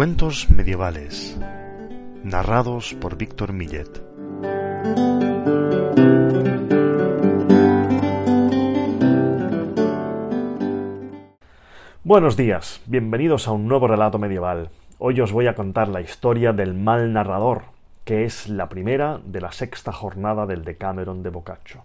Cuentos medievales, narrados por Víctor Millet. Buenos días, bienvenidos a un nuevo relato medieval. Hoy os voy a contar la historia del mal narrador, que es la primera de la sexta jornada del Decameron de Boccaccio.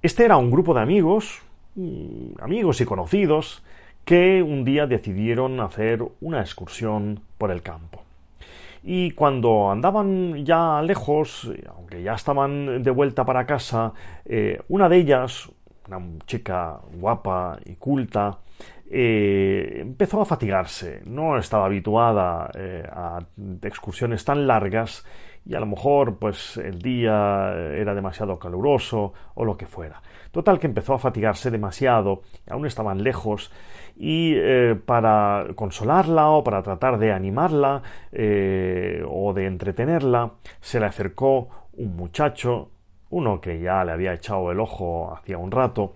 Este era un grupo de amigos, mm, amigos y conocidos, que un día decidieron hacer una excursión por el campo. Y cuando andaban ya lejos, aunque ya estaban de vuelta para casa, eh, una de ellas, una chica guapa y culta, eh, empezó a fatigarse. No estaba habituada eh, a excursiones tan largas y a lo mejor pues el día era demasiado caluroso o lo que fuera. Total que empezó a fatigarse demasiado, aún estaban lejos y eh, para consolarla o para tratar de animarla eh, o de entretenerla se le acercó un muchacho, uno que ya le había echado el ojo hacía un rato,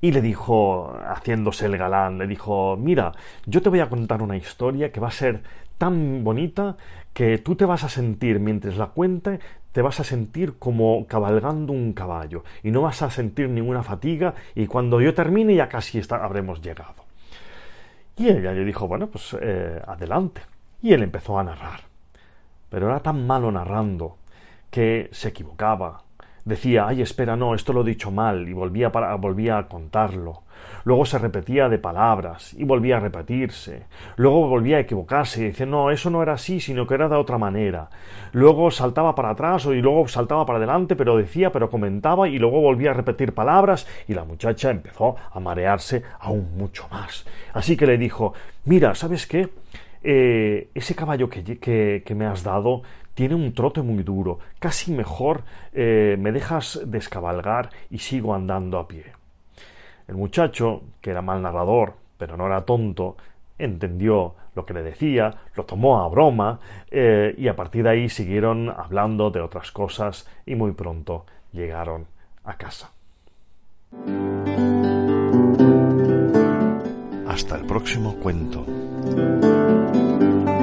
y le dijo, haciéndose el galán, le dijo, mira, yo te voy a contar una historia que va a ser tan bonita que tú te vas a sentir, mientras la cuente, te vas a sentir como cabalgando un caballo y no vas a sentir ninguna fatiga y cuando yo termine ya casi habremos llegado. Y ella le dijo, bueno, pues eh, adelante. Y él empezó a narrar. Pero era tan malo narrando que se equivocaba, Decía, ay, espera, no, esto lo he dicho mal, y volvía, para, volvía a contarlo. Luego se repetía de palabras, y volvía a repetirse. Luego volvía a equivocarse, y decía, no, eso no era así, sino que era de otra manera. Luego saltaba para atrás, y luego saltaba para adelante, pero decía, pero comentaba, y luego volvía a repetir palabras, y la muchacha empezó a marearse aún mucho más. Así que le dijo, mira, ¿sabes qué? Eh, ese caballo que, me has dado tiene un trote muy duro, casi mejor eh, me dejas descabalgar y sigo andando a pie. El muchacho, que era mal narrador, pero no era tonto, entendió lo que le decía, lo tomó a broma eh, y a partir de ahí siguieron hablando de otras cosas y muy pronto llegaron a casa. Hasta el próximo cuento. Thank you.